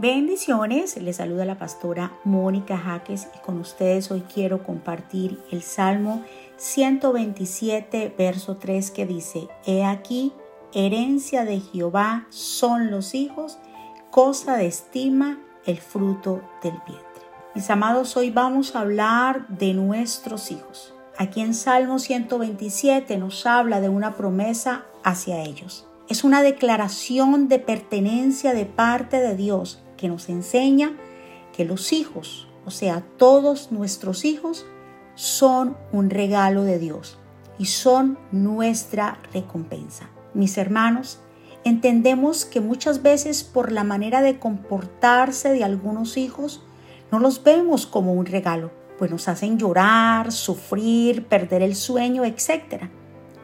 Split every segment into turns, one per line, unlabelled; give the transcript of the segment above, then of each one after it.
Bendiciones, les saluda la pastora Mónica Jaques y con ustedes hoy quiero compartir el Salmo 127, verso 3 que dice, He aquí, herencia de Jehová son los hijos, cosa de estima el fruto del vientre. Mis amados, hoy vamos a hablar de nuestros hijos. Aquí en Salmo 127 nos habla de una promesa hacia ellos. Es una declaración de pertenencia de parte de Dios que nos enseña que los hijos, o sea, todos nuestros hijos, son un regalo de Dios y son nuestra recompensa. Mis hermanos, entendemos que muchas veces por la manera de comportarse de algunos hijos, no los vemos como un regalo, pues nos hacen llorar, sufrir, perder el sueño, etc.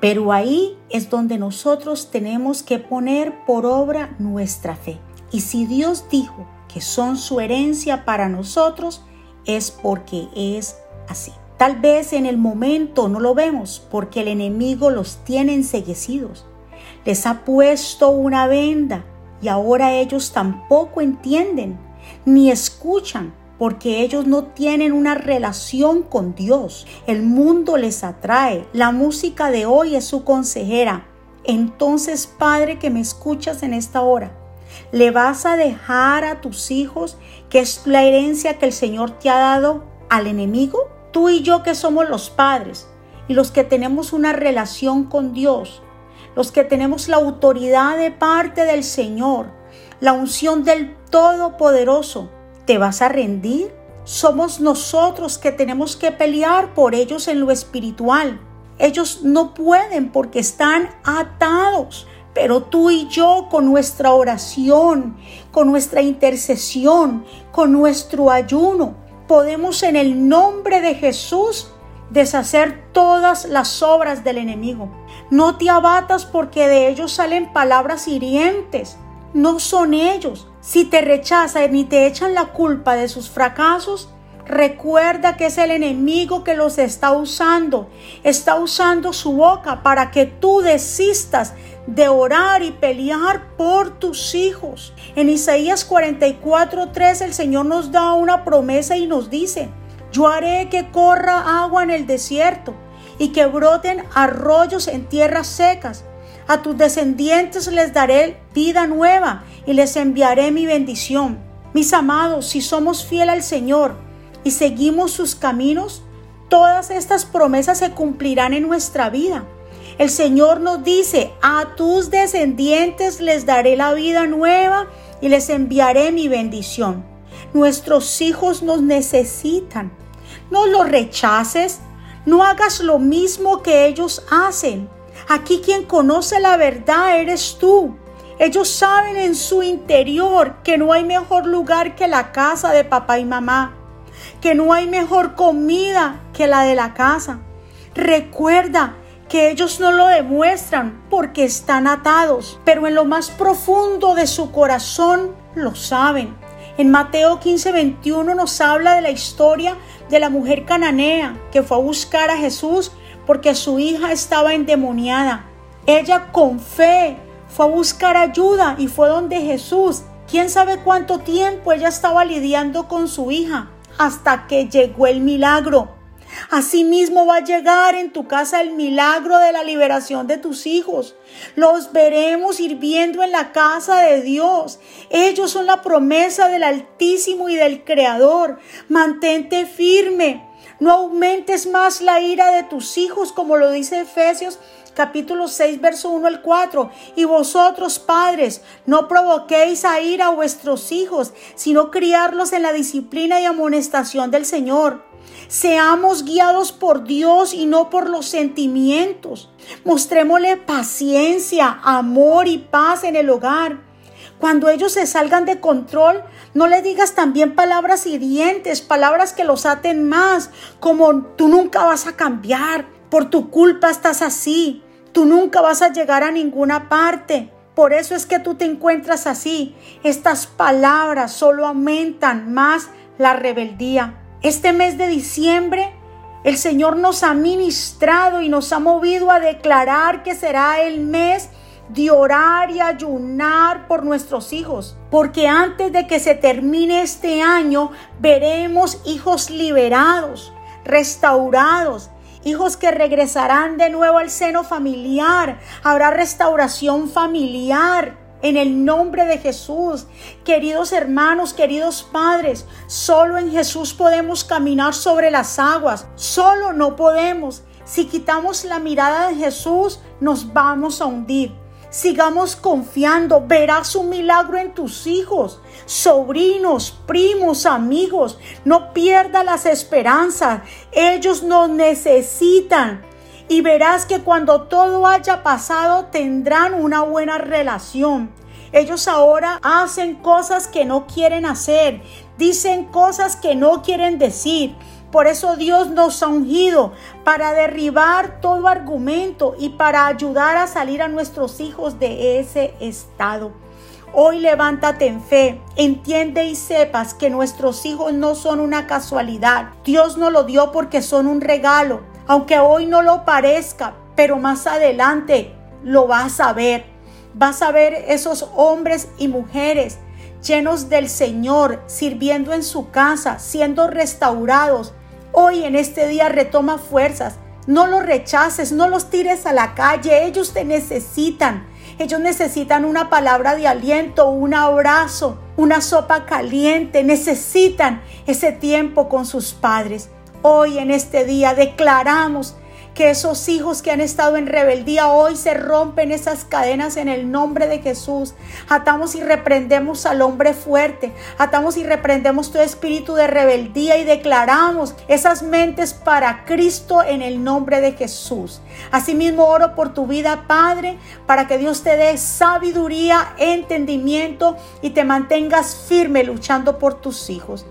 Pero ahí es donde nosotros tenemos que poner por obra nuestra fe. Y si Dios dijo que son su herencia para nosotros, es porque es así. Tal vez en el momento no lo vemos porque el enemigo los tiene enseguecidos. Les ha puesto una venda y ahora ellos tampoco entienden ni escuchan porque ellos no tienen una relación con Dios. El mundo les atrae. La música de hoy es su consejera. Entonces, Padre que me escuchas en esta hora, ¿le vas a dejar a tus hijos que es la herencia que el Señor te ha dado al enemigo? Tú y yo que somos los padres y los que tenemos una relación con Dios, los que tenemos la autoridad de parte del Señor, la unción del Todopoderoso, ¿Te vas a rendir? Somos nosotros que tenemos que pelear por ellos en lo espiritual. Ellos no pueden porque están atados. Pero tú y yo con nuestra oración, con nuestra intercesión, con nuestro ayuno, podemos en el nombre de Jesús deshacer todas las obras del enemigo. No te abatas porque de ellos salen palabras hirientes. No son ellos, si te rechazan y te echan la culpa de sus fracasos, recuerda que es el enemigo que los está usando. Está usando su boca para que tú desistas de orar y pelear por tus hijos. En Isaías 44:3 el Señor nos da una promesa y nos dice, yo haré que corra agua en el desierto y que broten arroyos en tierras secas. A tus descendientes les daré vida nueva y les enviaré mi bendición. Mis amados, si somos fieles al Señor y seguimos sus caminos, todas estas promesas se cumplirán en nuestra vida. El Señor nos dice, a tus descendientes les daré la vida nueva y les enviaré mi bendición. Nuestros hijos nos necesitan. No los rechaces, no hagas lo mismo que ellos hacen. Aquí quien conoce la verdad eres tú. Ellos saben en su interior que no hay mejor lugar que la casa de papá y mamá, que no hay mejor comida que la de la casa. Recuerda que ellos no lo demuestran porque están atados, pero en lo más profundo de su corazón lo saben. En Mateo 15, 21 nos habla de la historia de la mujer cananea que fue a buscar a Jesús porque su hija estaba endemoniada. Ella con fe fue a buscar ayuda y fue donde Jesús. ¿Quién sabe cuánto tiempo ella estaba lidiando con su hija? Hasta que llegó el milagro. Asimismo va a llegar en tu casa el milagro de la liberación de tus hijos. Los veremos sirviendo en la casa de Dios. Ellos son la promesa del Altísimo y del Creador. Mantente firme. No aumentes más la ira de tus hijos, como lo dice Efesios capítulo 6, verso 1 al 4. Y vosotros, padres, no provoquéis a ira a vuestros hijos, sino criarlos en la disciplina y amonestación del Señor. Seamos guiados por Dios y no por los sentimientos. Mostrémosle paciencia, amor y paz en el hogar. Cuando ellos se salgan de control, no le digas también palabras hirientes, palabras que los aten más, como tú nunca vas a cambiar, por tu culpa estás así, tú nunca vas a llegar a ninguna parte. Por eso es que tú te encuentras así. Estas palabras solo aumentan más la rebeldía. Este mes de diciembre, el Señor nos ha ministrado y nos ha movido a declarar que será el mes de orar y ayunar por nuestros hijos, porque antes de que se termine este año veremos hijos liberados, restaurados, hijos que regresarán de nuevo al seno familiar, habrá restauración familiar en el nombre de Jesús. Queridos hermanos, queridos padres, solo en Jesús podemos caminar sobre las aguas, solo no podemos. Si quitamos la mirada de Jesús, nos vamos a hundir. Sigamos confiando, verás un milagro en tus hijos, sobrinos, primos, amigos. No pierdas las esperanzas, ellos nos necesitan y verás que cuando todo haya pasado tendrán una buena relación. Ellos ahora hacen cosas que no quieren hacer, dicen cosas que no quieren decir. Por eso Dios nos ha ungido para derribar todo argumento y para ayudar a salir a nuestros hijos de ese estado. Hoy levántate en fe, entiende y sepas que nuestros hijos no son una casualidad. Dios nos lo dio porque son un regalo aunque hoy no lo parezca, pero más adelante lo vas a ver. Vas a ver esos hombres y mujeres llenos del Señor, sirviendo en su casa, siendo restaurados. Hoy en este día retoma fuerzas. No los rechaces, no los tires a la calle. Ellos te necesitan. Ellos necesitan una palabra de aliento, un abrazo, una sopa caliente. Necesitan ese tiempo con sus padres. Hoy en este día declaramos que esos hijos que han estado en rebeldía hoy se rompen esas cadenas en el nombre de Jesús. Atamos y reprendemos al hombre fuerte. Atamos y reprendemos tu espíritu de rebeldía y declaramos esas mentes para Cristo en el nombre de Jesús. Asimismo oro por tu vida, Padre, para que Dios te dé sabiduría, entendimiento y te mantengas firme luchando por tus hijos.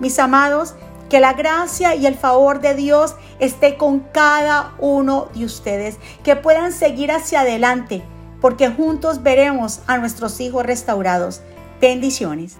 Mis amados, que la gracia y el favor de Dios esté con cada uno de ustedes, que puedan seguir hacia adelante, porque juntos veremos a nuestros hijos restaurados. Bendiciones.